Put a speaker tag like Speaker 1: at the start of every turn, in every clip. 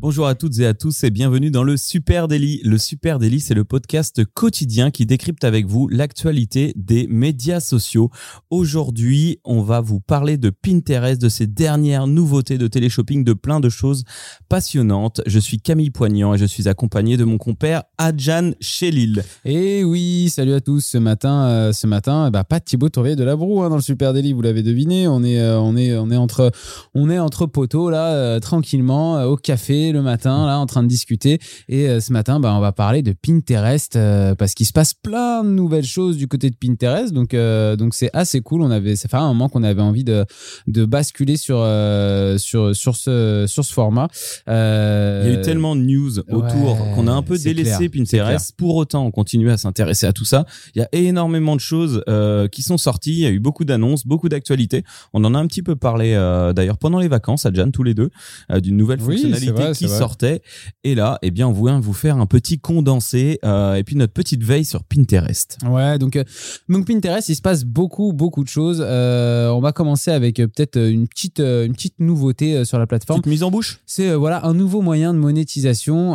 Speaker 1: Bonjour à toutes et à tous et bienvenue dans le Super Daily. Le Super Daily, c'est le podcast quotidien qui décrypte avec vous l'actualité des médias sociaux. Aujourd'hui, on va vous parler de Pinterest, de ses dernières nouveautés de téléshopping, de plein de choses passionnantes. Je suis Camille Poignant et je suis accompagné de mon compère Adjan Chélil.
Speaker 2: Et oui, salut à tous. Ce matin, euh, ce matin, bah, pas de Thibaut Tourvier de la Broue hein, dans le Super Daily, vous l'avez deviné. On est, euh, entre, on poteaux là, euh, tranquillement au café le matin, là, en train de discuter. Et euh, ce matin, bah, on va parler de Pinterest euh, parce qu'il se passe plein de nouvelles choses du côté de Pinterest. Donc, euh, donc c'est assez cool. On avait, ça fait un moment qu'on avait envie de, de basculer sur, sur, sur ce, sur ce format.
Speaker 1: Il y a eu tellement de news autour qu'on a un peu délaissé Pinterest. Pour autant, on continue à s'intéresser à tout ça. Il y a énormément de choses qui sont sorties. Il y a eu beaucoup d'annonces, beaucoup d'actualités. On en a un petit peu parlé d'ailleurs pendant les vacances à Jan tous les deux d'une nouvelle fonctionnalité qui sortait. Et là, eh bien, on voulait vous faire un petit condensé euh, et puis notre petite veille sur Pinterest.
Speaker 2: Ouais, donc, euh, donc Pinterest, il se passe beaucoup, beaucoup de choses. Euh, on va commencer avec peut-être une petite, une petite nouveauté sur la plateforme.
Speaker 1: Petite mise en bouche?
Speaker 2: C'est voilà un nouveau moyen de monétisation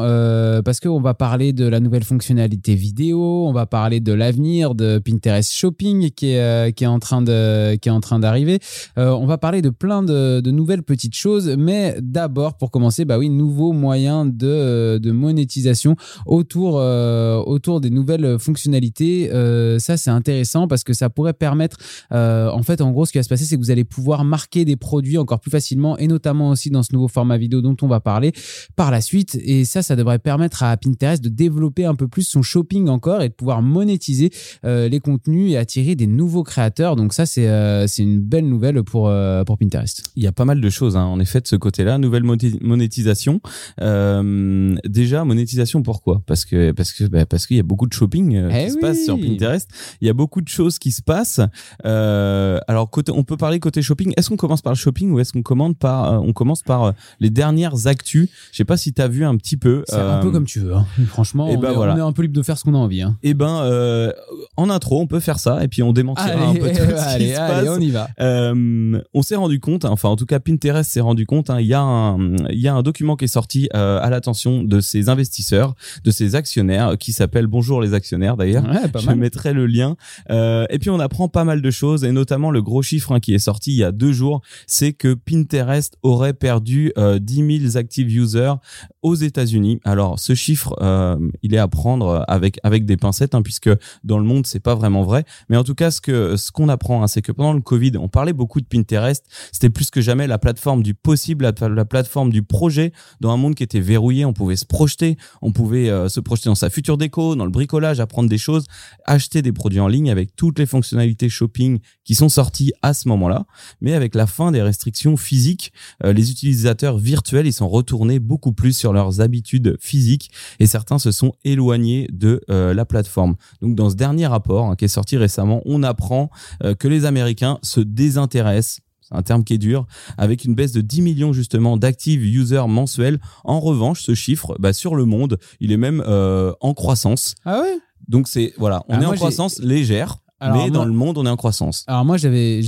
Speaker 2: parce qu'on va parler de la nouvelle fonctionnalité vidéo, on va parler de l'avenir de Pinterest Shopping qui est, qui est en train de qui est en train d'arriver. on va parler de plein de, de nouvelles petites choses, mais d'abord pour commencer, bah oui, nous nouveaux moyens de, euh, de monétisation autour, euh, autour des nouvelles fonctionnalités. Euh, ça, c'est intéressant parce que ça pourrait permettre, en fait, en gros, ce qui va se passer, c'est que vous allez pouvoir marquer des produits encore plus facilement et notamment aussi dans ce nouveau format vidéo dont on va parler par la suite. Et ça, ça devrait permettre à Pinterest de développer un peu plus son shopping encore et de pouvoir monétiser les contenus et attirer des nouveaux créateurs. Donc ça, c'est une belle nouvelle pour, pour Pinterest.
Speaker 1: Il y a pas mal de choses, hein, en effet, de ce côté-là. Nouvelle monétisation. Euh, déjà, monétisation, pourquoi? Parce que parce que bah, parce qu'il y a beaucoup de shopping euh, qui eh se passe sur Pinterest. Il y a beaucoup de choses qui se passent. Euh, alors, côté, on peut parler côté shopping. Est-ce qu'on commence par le shopping ou est-ce qu'on commande par on commence par les dernières actus? Je sais pas si tu as vu un petit peu.
Speaker 2: C'est un peu comme tu veux. Hein. Franchement, et eh on, ben est, voilà. on, est, un peu libre de faire ce qu'on a envie. Hein.
Speaker 1: Et eh ben, en intro, on peut faire ça et puis on démentira un peu tout ce qui se passe.
Speaker 2: on y va.
Speaker 1: on s'est rendu compte, enfin en tout cas Pinterest s'est rendu compte. Hein, il y a un il y a un document qui est sorti euh, à l'attention de ces investisseurs, de ces actionnaires, qui s'appelle Bonjour les actionnaires d'ailleurs. Je mettrai le lien. Euh, et puis on apprend pas mal de choses, et notamment le gros chiffre hein, qui est sorti il y a deux jours, c'est que Pinterest aurait perdu euh, 10 000 active users aux États-Unis. Alors ce chiffre, euh, il est à prendre avec avec des pincettes, hein, puisque dans le monde c'est pas vraiment vrai. Mais en tout cas, ce que ce qu'on apprend, hein, c'est que pendant le Covid, on parlait beaucoup de Pinterest. C'était plus que jamais la plateforme du possible, la, la plateforme du projet dans un monde qui était verrouillé, on pouvait se projeter, on pouvait euh, se projeter dans sa future déco, dans le bricolage, apprendre des choses, acheter des produits en ligne avec toutes les fonctionnalités shopping qui sont sorties à ce moment-là. Mais avec la fin des restrictions physiques, euh, les utilisateurs virtuels, ils sont retournés beaucoup plus sur leurs habitudes physiques et certains se sont éloignés de euh, la plateforme. Donc dans ce dernier rapport hein, qui est sorti récemment, on apprend que les Américains se désintéressent un terme qui est dur, avec une baisse de 10 millions justement d'active users mensuels. En revanche, ce chiffre, bah, sur le monde, il est même euh, en croissance.
Speaker 2: Ah ouais?
Speaker 1: Donc c'est voilà, on ah, est en croissance légère mais dans le monde, on est en croissance.
Speaker 2: Alors moi, j'avais,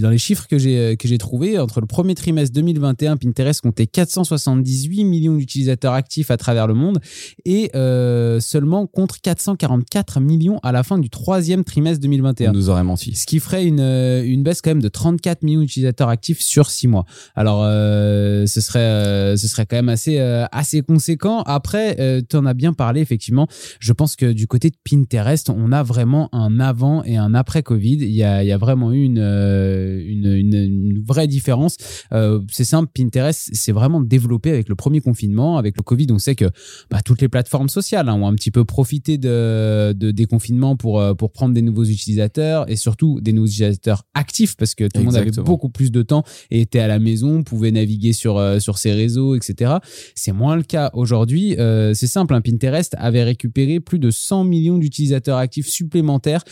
Speaker 2: dans les chiffres que j'ai que j'ai trouvés, entre le premier trimestre 2021, Pinterest comptait 478 millions d'utilisateurs actifs à travers le monde et euh, seulement contre 444 millions à la fin du troisième trimestre 2021.
Speaker 1: On nous aurait menti.
Speaker 2: Ce qui ferait une, euh, une baisse quand même de 34 millions d'utilisateurs actifs sur six mois. Alors euh, ce serait ce serait quand même assez assez conséquent. Après, tu en as bien parlé effectivement. Je pense que du côté de Pinterest, on a vraiment un avant et un après Covid. Il y a, il y a vraiment eu une, euh, une, une, vraie différence. Euh, c'est simple, Pinterest s'est vraiment développé avec le premier confinement. Avec le Covid, on sait que bah, toutes les plateformes sociales hein, ont un petit peu profité de, de des confinements pour, euh, pour prendre des nouveaux utilisateurs et surtout des nouveaux utilisateurs actifs parce que tout le monde avait beaucoup plus de temps et était à la maison, pouvait naviguer sur, sur ses réseaux, etc. C'est moins le cas aujourd'hui. c'est simple, hein, Pinterest avait récupéré plus de 100 millions d'utilisateurs actifs supplémentaires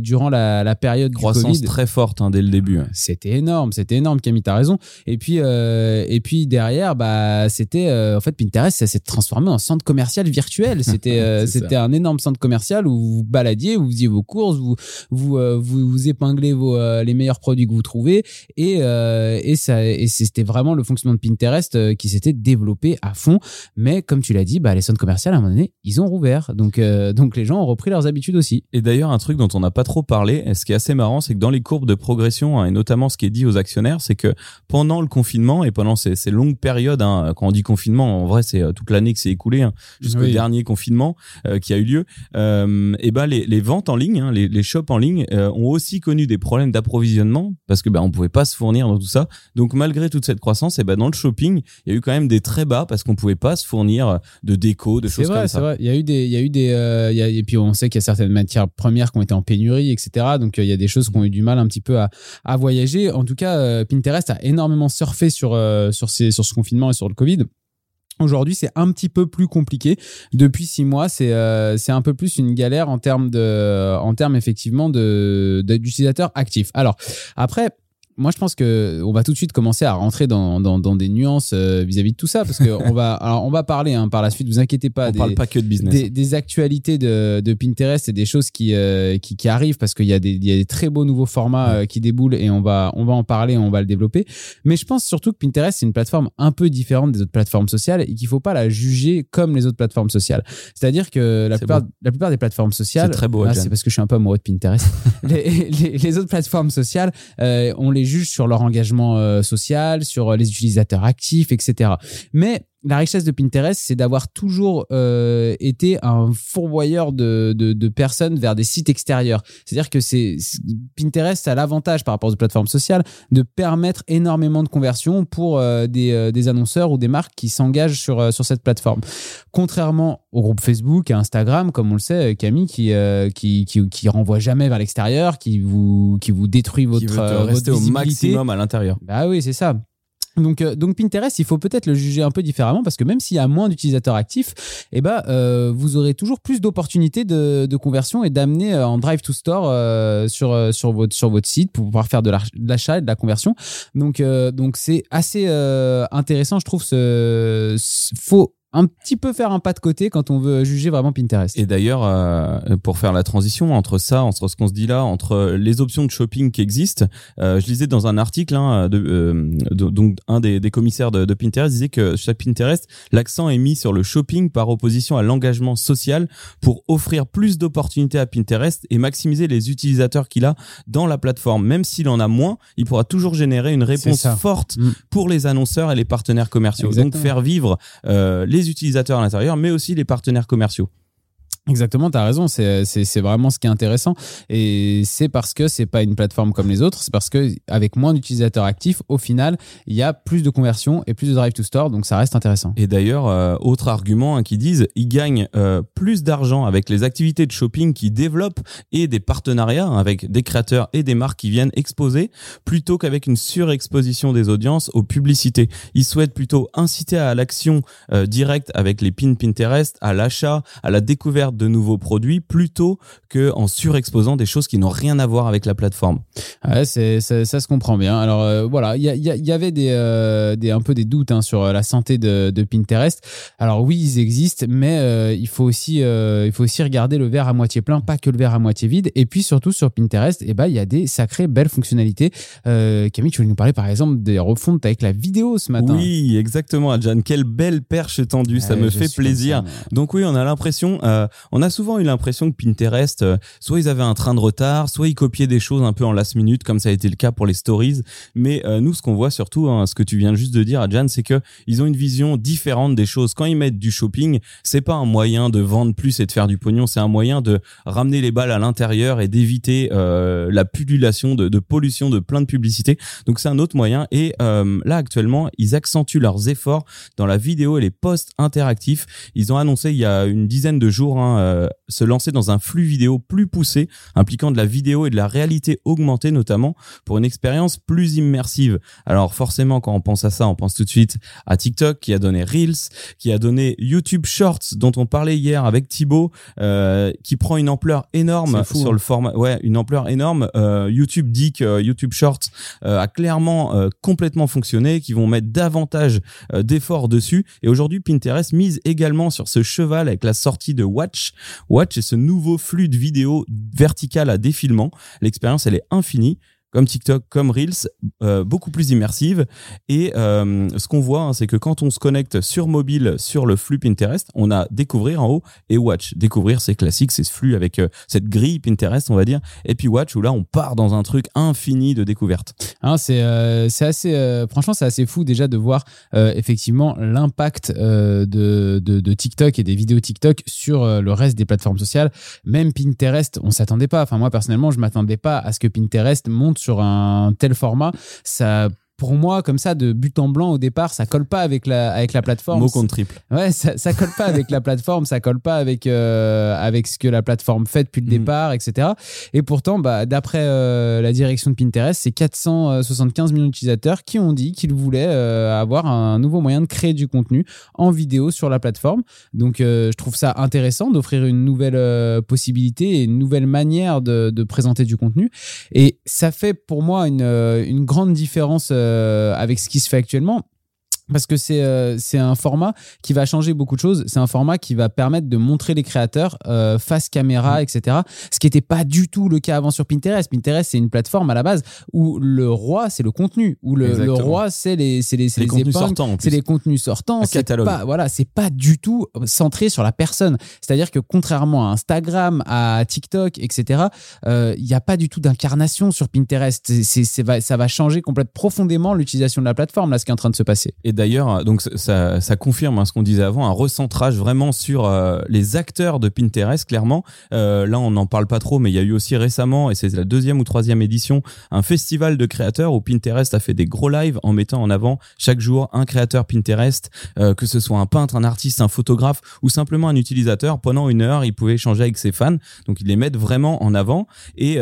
Speaker 2: durant la, la période
Speaker 1: croissance
Speaker 2: du
Speaker 1: très forte hein, dès le début.
Speaker 2: C'était énorme, c'était énorme. Camille, t'as raison. Et puis et puis derrière, bah c'était en fait Pinterest, ça s'est transformé en centre commercial virtuel. C'était c'était un énorme centre commercial où vous baladiez, vous faisiez vos courses, vous vous vous, vous épinglez vos les meilleurs produits que vous trouvez et et ça et c'était vraiment le fonctionnement de Pinterest qui s'était développé à fond. Mais comme tu l'as dit, bah les centres commerciaux à un moment donné, ils ont rouvert. Donc donc les gens ont repris leurs habitudes aussi.
Speaker 1: Et d'ailleurs, un truc dont on n'a pas trop parlé, et ce qui est assez marrant, c'est que dans les courbes de progression, hein, et notamment ce qui est dit aux actionnaires, c'est que pendant le confinement et pendant ces, ces longues périodes, hein, quand on dit confinement, en vrai, c'est euh, toute l'année que c'est écoulé, hein, jusqu'au dernier confinement euh, qui a eu lieu, euh, et ben les, les, ventes en ligne, les, les, shops en ligne, euh, ont aussi connu des problèmes d'approvisionnement parce que ben on pouvait pas se fournir dans tout ça. Donc malgré toute cette croissance, et ben dans le shopping, il y a eu quand même des très bas parce qu'on pouvait pas se fournir de déco, de choses comme ça.
Speaker 2: C'est vrai, il y a eu des, il y a eu des, il y a, et puis on sait qu'il y a certaines matières premières qui ont été en pénurie, etc. Donc euh, il y a des choses qui ont eu du mal un petit peu à, à voyager. En tout cas, euh, Pinterest a énormément surfé sur, euh, sur, ces, sur ce confinement et sur le Covid. Aujourd'hui, c'est un petit peu plus compliqué. Depuis six mois, c'est un peu plus une galère en termes de en termes effectivement de d'utilisateurs actifs. Alors après, moi, je pense que on va tout de suite commencer à rentrer dans, dans, dans des nuances euh, vis-à-vis de tout ça, parce que on va, alors on va parler hein, par la suite. Vous inquiétez pas.
Speaker 1: On des, parle pas que de business.
Speaker 2: Des, des actualités de, de, Pinterest et des choses qui, euh, qui, qui, arrivent parce qu'il y a des, il y a des très beaux nouveaux formats euh, qui déboulent et on va, on va en parler, on va le développer. Mais je pense surtout que Pinterest c'est une plateforme un peu différente des autres plateformes sociales et qu'il faut pas la juger comme les autres plateformes sociales. C'est-à-dire que la plupart, la plupart des plateformes sociales,
Speaker 1: c'est très beau.
Speaker 2: c'est parce que je suis un peu amoureux de Pinterest. les, les, les, autres plateformes sociales, on les juge sur leur engagement euh, social, sur euh, les utilisateurs actifs, etc. Mais la richesse de Pinterest, c'est d'avoir toujours euh, été un fourvoyeur de, de, de, personnes vers des sites extérieurs. C'est-à-dire que c'est Pinterest a l'avantage par rapport aux plateformes sociales de permettre énormément de conversions pour euh, des, euh, des, annonceurs ou des marques qui s'engagent sur, sur cette plateforme. Contrairement au groupe Facebook et Instagram, comme on le sait, Camille, qui, qui, qui, qui, renvoie jamais vers l'extérieur, qui vous, qui vous détruit votre, qui
Speaker 1: veut rester au maximum à l'intérieur.
Speaker 2: Bah oui, c'est ça. Donc, euh, donc Pinterest, il faut peut-être le juger un peu différemment parce que même s'il y a moins d'utilisateurs actifs, eh ben, euh, vous aurez toujours plus d'opportunités de, conversion et d'amener euh, en drive to store sur, sur, votre, sur votre site pour pouvoir faire de l'achat et de la conversion. Donc, donc c'est assez intéressant, je trouve. Ce, faut un petit peu faire un pas de côté quand on veut juger vraiment Pinterest.
Speaker 1: Et d'ailleurs, euh, pour faire la transition entre ça, entre ce qu'on se dit là, entre les options de shopping qui existent, euh, je lisais dans un article, hein, de, euh, donc un des, des commissaires de, de, Pinterest disait que chez Pinterest, l'accent est mis sur le shopping par opposition à l'engagement social pour offrir plus d'opportunités à Pinterest et maximiser les utilisateurs qu'il a dans la plateforme. Même s'il en a moins, il pourra toujours générer une réponse forte mm. pour les annonceurs et les partenaires commerciaux. Donc faire vivre les utilisateurs à l'intérieur, mais aussi les partenaires commerciaux.
Speaker 2: Exactement, tu as raison, c'est vraiment ce qui est intéressant. Et c'est parce que c'est pas une plateforme comme les autres, c'est parce que avec moins d'utilisateurs actifs, au final, il y a plus de conversions et plus de drive to store, donc ça reste intéressant.
Speaker 1: Et d'ailleurs, euh, autre argument hein, qui disent, ils gagnent euh, plus d'argent avec les activités de shopping qu'ils développent et des partenariats avec des créateurs et des marques qui viennent exposer, plutôt qu'avec une surexposition des audiences aux publicités. Ils souhaitent plutôt inciter à l'action euh, directe avec les pins Pinterest, à l'achat, à la découverte de nouveaux produits plutôt que en surexposant des choses qui n'ont rien à voir avec la plateforme.
Speaker 2: Ouais, c'est, ça, ça se comprend bien. Alors euh, voilà, il y, y, y, avait des, euh, des, un peu des doutes hein, sur euh, la santé de, de, Pinterest. Alors oui, ils existent, mais euh, il faut aussi il faut aussi regarder le verre à moitié plein, pas que le verre à moitié vide. Et puis surtout sur Pinterest, eh ben il y a des sacrées belles fonctionnalités. Camille, tu voulais nous parler par exemple des refontes avec la vidéo ce matin.
Speaker 1: Oui, exactement, Adjan. Quelle belle perche tendue, ça me fait plaisir. Donc oui, on a l'impression, on a souvent eu l'impression que Pinterest, euh, soit ils avaient un train de retard, soit ils copiaient des choses un peu en last minute, comme ça a été le cas pour les stories. Mais euh, nous, ce qu'on voit surtout, hein, ce que tu viens juste de dire, Adjan, c'est que ils ont une vision différente des choses. Quand ils mettent du shopping, c'est pas un moyen de vendre plus et de faire du pognon, c'est un moyen de ramener les balles à l'intérieur et d'éviter euh, la pullulation de, de, pollution de plein de publicités. Donc c'est un autre moyen. Et là, actuellement, ils accentuent leurs efforts dans la vidéo et les posts interactifs. Ils ont annoncé il y a une dizaine de jours hein, hein, se lancer dans un flux vidéo plus poussé, impliquant de la vidéo et de la réalité augmentée notamment, pour une expérience plus immersive. Alors forcément, quand on pense à ça, on pense tout de suite à TikTok qui a donné Reels, qui a donné YouTube Shorts dont on parlait hier avec Thibaut, euh, qui prend une ampleur énorme sur le hein. format. Ouais, une ampleur énorme. Euh, YouTube dit que YouTube Shorts euh, a clairement euh, complètement fonctionné, qui vont mettre davantage euh, d'efforts dessus. Et aujourd'hui, Pinterest mise également sur ce cheval avec la sortie de Watch. Watch est ce nouveau flux de vidéos vertical à défilement. L'expérience, elle est infinie comme TikTok, comme Reels, euh, beaucoup plus immersive. Et euh, ce qu'on voit, hein, c'est que quand on se connecte sur mobile sur le flux Pinterest, on a découvrir en haut et watch. Découvrir, c'est classique, c'est ce flux avec euh, cette grille Pinterest, on va dire. Et puis watch, où là, on part dans un truc infini de découverte.
Speaker 2: Hein, c'est assez, franchement, c'est assez fou déjà de voir effectivement l'impact de, de, de, TikTok et des vidéos TikTok sur le reste des plateformes sociales. Même Pinterest, on s'attendait pas. Enfin, moi personnellement, je m'attendais pas à ce que Pinterest monte sur un tel format, ça pour moi, comme ça, de but en blanc au départ, ça colle pas avec la, avec la plateforme.
Speaker 1: Mot contre triple.
Speaker 2: Ouais, ça, ça colle pas avec la plateforme, ça colle pas avec, euh, avec ce que la plateforme fait depuis le mm. départ, etc. Et pourtant, bah, d'après euh, la direction de Pinterest, c'est 475 millions d'utilisateurs qui ont dit qu'ils voulaient euh, avoir un nouveau moyen de créer du contenu en vidéo sur la plateforme. Donc, je trouve ça intéressant d'offrir une nouvelle possibilité et une nouvelle manière de, de, présenter du contenu. Et ça fait pour moi une, une grande différence avec ce qui se fait actuellement parce que c'est euh, un format qui va changer beaucoup de choses. C'est un format qui va permettre de montrer les créateurs euh, face caméra, mm. etc. Ce qui n'était pas du tout le cas avant sur Pinterest. Pinterest, c'est une plateforme à la base où le roi, c'est le contenu. Où le, le roi, c'est les, c'est les, les, contenus sortants. C'est les contenus sortants. C'est pas, voilà, c'est pas du tout centré sur la personne. C'est-à-dire que contrairement à Instagram, à TikTok, etc., euh, il n'y a pas du tout d'incarnation sur Pinterest. Ça va changer complètement profondément l'utilisation de la plateforme, là, ce qui est en train de se passer
Speaker 1: d'ailleurs, donc ça, ça confirme hein, ce qu'on disait avant, un recentrage vraiment sur euh, les acteurs de Pinterest, clairement. Euh, là, on n'en parle pas trop, mais il y a eu aussi récemment, et c'est la deuxième ou troisième édition, un festival de créateurs où Pinterest a fait des gros lives en mettant en avant chaque jour un créateur Pinterest, euh, que ce soit un peintre, un artiste, un photographe ou simplement un utilisateur. Pendant une heure, il pouvait échanger avec ses fans. Donc, ils les mettent vraiment en avant. Et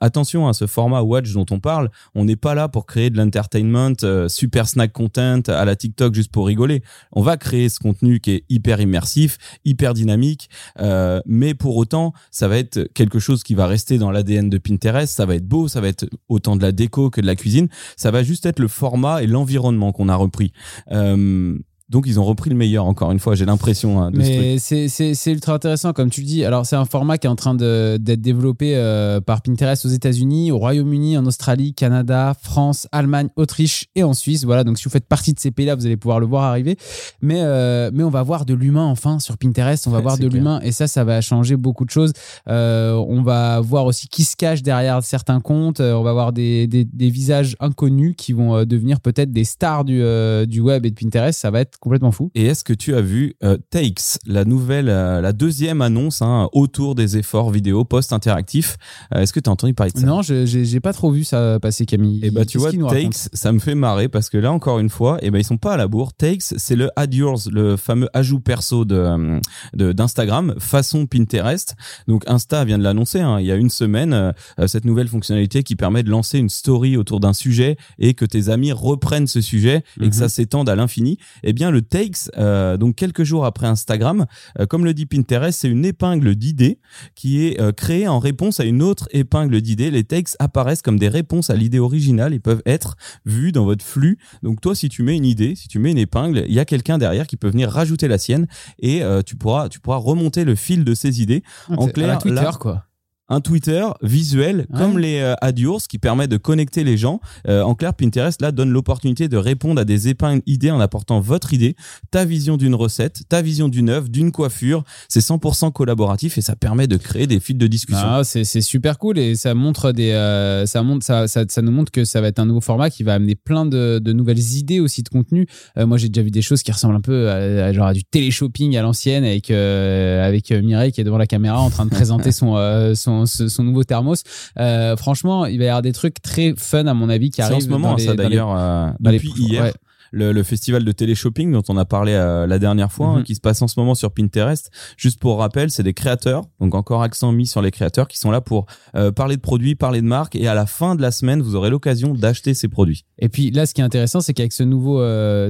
Speaker 1: attention à ce format Watch dont on parle, on n'est pas là pour créer de l'entertainment, super snack content, à la TikTok juste pour rigoler. On va créer ce contenu qui est hyper immersif, hyper dynamique, euh, mais pour autant, ça va être quelque chose qui va rester dans l'ADN de Pinterest. Ça va être beau, ça va être autant de la déco que de la cuisine. Ça va juste être le format et l'environnement qu'on a repris. Euh, donc ils ont repris le meilleur encore une fois, j'ai l'impression. Hein,
Speaker 2: Mais c'est ultra intéressant comme tu le dis. Alors c'est un format qui est en train d'être développé euh, par Pinterest aux États-Unis, au Royaume-Uni, en Australie, Canada, France, Allemagne, Autriche et en Suisse. Voilà, donc si vous faites partie de ces pays-là, vous allez pouvoir le voir arriver. Mais, euh, mais on va voir de l'humain enfin sur Pinterest, on va voir de l'humain et ça, ça va changer beaucoup de choses. Euh, on va voir aussi qui se cache derrière certains comptes. on va voir des, des, des visages inconnus qui vont devenir peut-être des stars du, du web et de Pinterest. Ça va être complètement fou.
Speaker 1: Et est-ce que tu as vu euh, Takes, la nouvelle, euh, la deuxième annonce hein, autour des efforts vidéo post-interactifs? Euh, Est-ce que tu as entendu parler de ça?
Speaker 2: Non, j'ai pas trop vu ça passer, Camille.
Speaker 1: Et eh bah tu vois, Takes, ça me fait marrer parce que là encore une fois, et eh ben ils sont pas à la bourre. Takes, c'est le Add Yours, le fameux ajout perso de d'Instagram façon Pinterest. Donc Insta vient de l'annoncer. Hein, il y a une semaine, cette nouvelle fonctionnalité qui permet de lancer une story autour d'un sujet et que tes amis reprennent ce sujet et que ça mhm. s'étende à l'infini. Eh bien le Takes, euh, donc quelques jours après Instagram, euh, comme le dit Pinterest, c'est une épingle d'idées qui est euh, créée en réponse à une autre épingle d'idées. Les Takes apparaissent comme des réponses à l'idée originale et peuvent être vus dans votre flux. Donc toi, si tu mets une idée, si tu mets une épingle, il y a quelqu'un derrière qui peut venir rajouter la sienne et tu pourras tu pourras remonter le fil de ces idées.
Speaker 2: En clair, Twitter, quoi
Speaker 1: un Twitter visuel comme les euh, qui permet de connecter les gens. Euh, en clair, Pinterest là donne l'opportunité de répondre à des épingles idées en apportant votre idée, ta vision d'une recette, ta vision d'une œuvre, d'une coiffure. C'est 100% collaboratif et ça permet de créer des fils de discussion.
Speaker 2: Ah, c'est super cool et ça montre des euh, ça montre ça, ça, ça, nous montre que ça va être un nouveau format qui va amener plein de, de nouvelles idées aussi de contenu. Euh, moi, j'ai déjà vu des choses qui ressemblent un peu à, genre à du télé-shopping à l'ancienne avec avec Mireille qui est devant la caméra en train de présenter son son son, nouveau thermos. Euh, franchement, il va y avoir des trucs très fun à mon avis qui arrivent.
Speaker 1: en ce moment, ça d'ailleurs, depuis hier le, festival de télé-shopping dont on a parlé la dernière fois, hein, mhm. qui se passe en ce moment sur Pinterest. Juste pour rappel, c'est des créateurs, donc encore accent mis sur les créateurs, qui sont là pour parler de produits, parler de marques, et à la fin de la semaine, vous aurez l'occasion d'acheter ces produits.
Speaker 2: Et puis là, ce qui est intéressant, c'est qu'avec ce nouveau,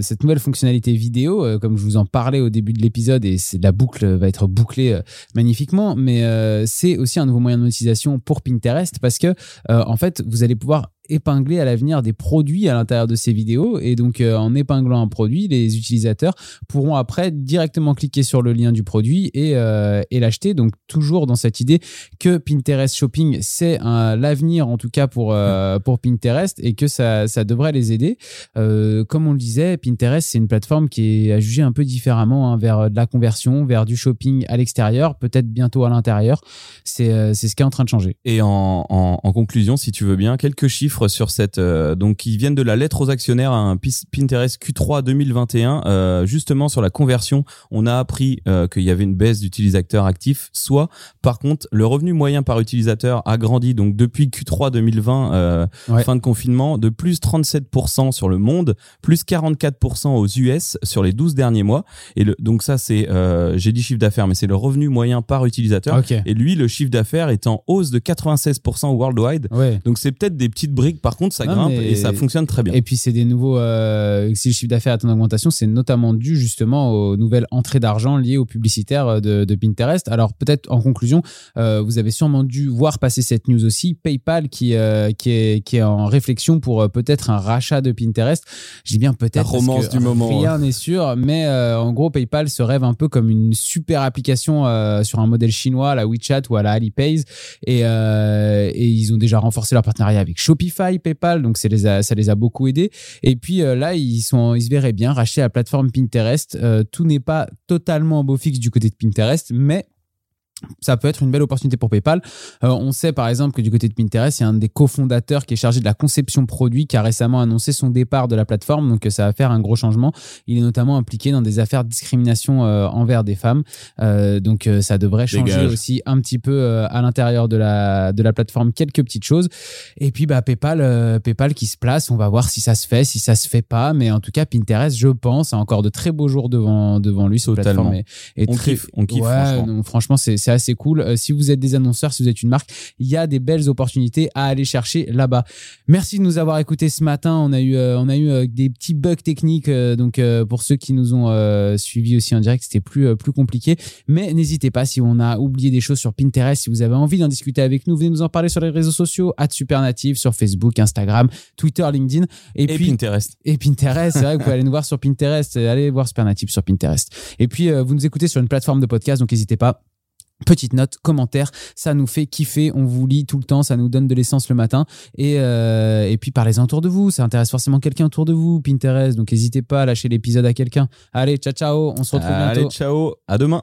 Speaker 2: cette nouvelle fonctionnalité vidéo, comme je vous en parlais au début de l'épisode, et la boucle va être bouclée magnifiquement, mais c'est aussi un nouveau moyen de monétisation pour Pinterest parce que en fait, vous allez pouvoir épingler à l'avenir des produits à l'intérieur de ces vidéos. Et donc, euh, en épinglant un produit, les utilisateurs pourront après directement cliquer sur le lien du produit et, euh, et l'acheter. Donc, toujours dans cette idée que Pinterest Shopping, c'est l'avenir en tout cas pour, euh, pour Pinterest et que ça, ça devrait les aider. comme on le disait, Pinterest, c'est une plateforme qui est à juger un peu différemment hein, vers de la conversion, vers du shopping à l'extérieur, peut-être bientôt à l'intérieur. C'est ce qui est en train de changer.
Speaker 1: Et en, en, en conclusion, si tu veux bien, quelques chiffres sur cette euh, donc qui viennent de la lettre aux actionnaires un Pinterest Q3 2021 euh, justement sur la conversion on a appris euh, qu'il y avait une baisse d'utilisateurs actifs soit par contre le revenu moyen par utilisateur a grandi. Donc depuis Q3 2020 fin de confinement de plus 37% sur le monde plus 44% aux US sur les 12 derniers mois. Et le, donc ça c'est j'ai dit chiffre d'affaires mais c'est le revenu moyen par utilisateur. Et lui le chiffre d'affaires est en hausse de 96% worldwide. Donc c'est peut-être des petites briques par contre, ça grimpe et ça fonctionne très bien.
Speaker 2: Et puis, c'est des nouveaux. Euh, si le chiffre d'affaires est en augmentation, c'est notamment dû justement aux nouvelles entrées d'argent liées aux publicitaires euh, de, Pinterest. Alors, peut-être en conclusion, euh, vous avez sûrement dû voir passer cette news aussi. PayPal qui, qui, est, qui est en réflexion pour peut-être un rachat de Pinterest. Je dis bien peut-être. La
Speaker 1: romance du moment.
Speaker 2: Rien n'est sûr, mais en gros, PayPal se rêve un peu comme une super application sur un modèle chinois, à la WeChat ou à la Alipay. Et, et ils ont déjà renforcé leur partenariat avec Shopify PayPal, donc ça les a, beaucoup aidés. Et puis euh, là, ils, sont, ils se verraient bien racheter la plateforme Pinterest. Euh, tout n'est pas totalement en beau fixe du côté de Pinterest, mais ça peut être une belle opportunité pour PayPal. Euh, on sait par exemple que du côté de Pinterest, il y a un des cofondateurs qui est chargé de la conception produit qui a récemment annoncé son départ de la plateforme, donc ça va faire un gros changement. Il est notamment impliqué dans des affaires de discrimination euh, envers des femmes, euh, donc ça devrait changer aussi un petit peu à l'intérieur de la de la plateforme quelques petites choses. Et puis bah PayPal, PayPal qui se place, on va voir si ça se fait, si ça se fait pas, mais en tout cas Pinterest, je pense, a encore de très beaux jours devant devant lui.
Speaker 1: Cette plateforme
Speaker 2: est,
Speaker 1: on kiffe, on kiffe. franchement,
Speaker 2: franchement c'est c'est assez cool. Euh, si vous êtes des annonceurs, si vous êtes une marque, il y a des belles opportunités à aller chercher là-bas. Merci de nous avoir écoutés ce matin. On a eu, euh, on a eu euh, des petits bugs techniques. donc pour ceux qui nous ont suivis aussi en direct, c'était plus plus compliqué. Mais n'hésitez pas si on a oublié des choses sur Pinterest, si vous avez envie d'en discuter avec nous, venez nous en parler sur les réseaux sociaux, @supernative sur Facebook, Instagram, Twitter, LinkedIn
Speaker 1: et, puis Pinterest.
Speaker 2: Et Pinterest, c'est vrai que vous pouvez aller nous voir sur Pinterest, allez voir Supernative sur Pinterest. Et puis vous nous écoutez sur une plateforme de podcast, donc n'hésitez pas Petite note, commentaire, ça nous fait kiffer, on vous lit tout le temps, ça nous donne de l'essence le matin. Et, euh, et puis parlez-en autour de vous, ça intéresse forcément quelqu'un autour de vous, Pinterest, donc n'hésitez pas à lâcher l'épisode à quelqu'un. Allez, ciao ciao, on se retrouve bientôt.
Speaker 1: Allez, ciao, à demain.